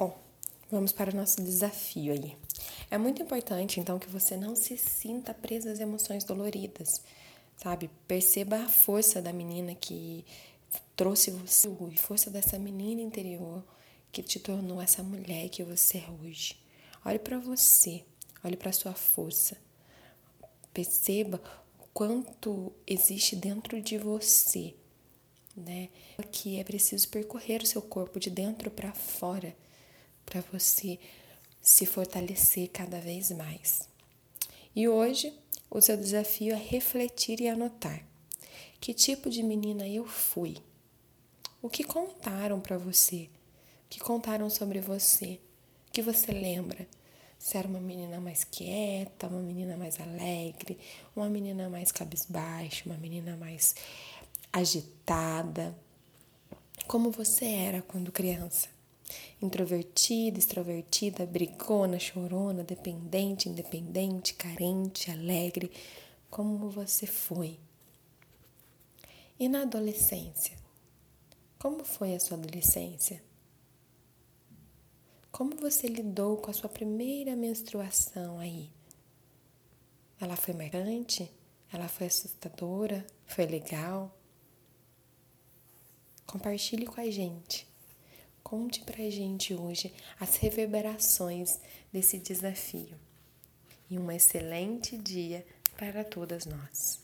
Bom, vamos para o nosso desafio aí. É muito importante, então, que você não se sinta presa às emoções doloridas, sabe? Perceba a força da menina que trouxe você hoje, força dessa menina interior que te tornou essa mulher que você é hoje. Olhe para você, olhe para sua força. Perceba o quanto existe dentro de você, né? Que é preciso percorrer o seu corpo de dentro para fora para você se fortalecer cada vez mais. E hoje o seu desafio é refletir e anotar. Que tipo de menina eu fui? O que contaram para você? O que contaram sobre você? O que você lembra? Se era uma menina mais quieta, uma menina mais alegre, uma menina mais cabisbaixa, uma menina mais agitada. Como você era quando criança? Introvertida, extrovertida, brigona, chorona, dependente, independente, carente, alegre, como você foi. E na adolescência? Como foi a sua adolescência? Como você lidou com a sua primeira menstruação aí? Ela foi marcante? Ela foi assustadora? Foi legal? Compartilhe com a gente. Conte pra gente hoje as reverberações desse desafio. E um excelente dia para todas nós.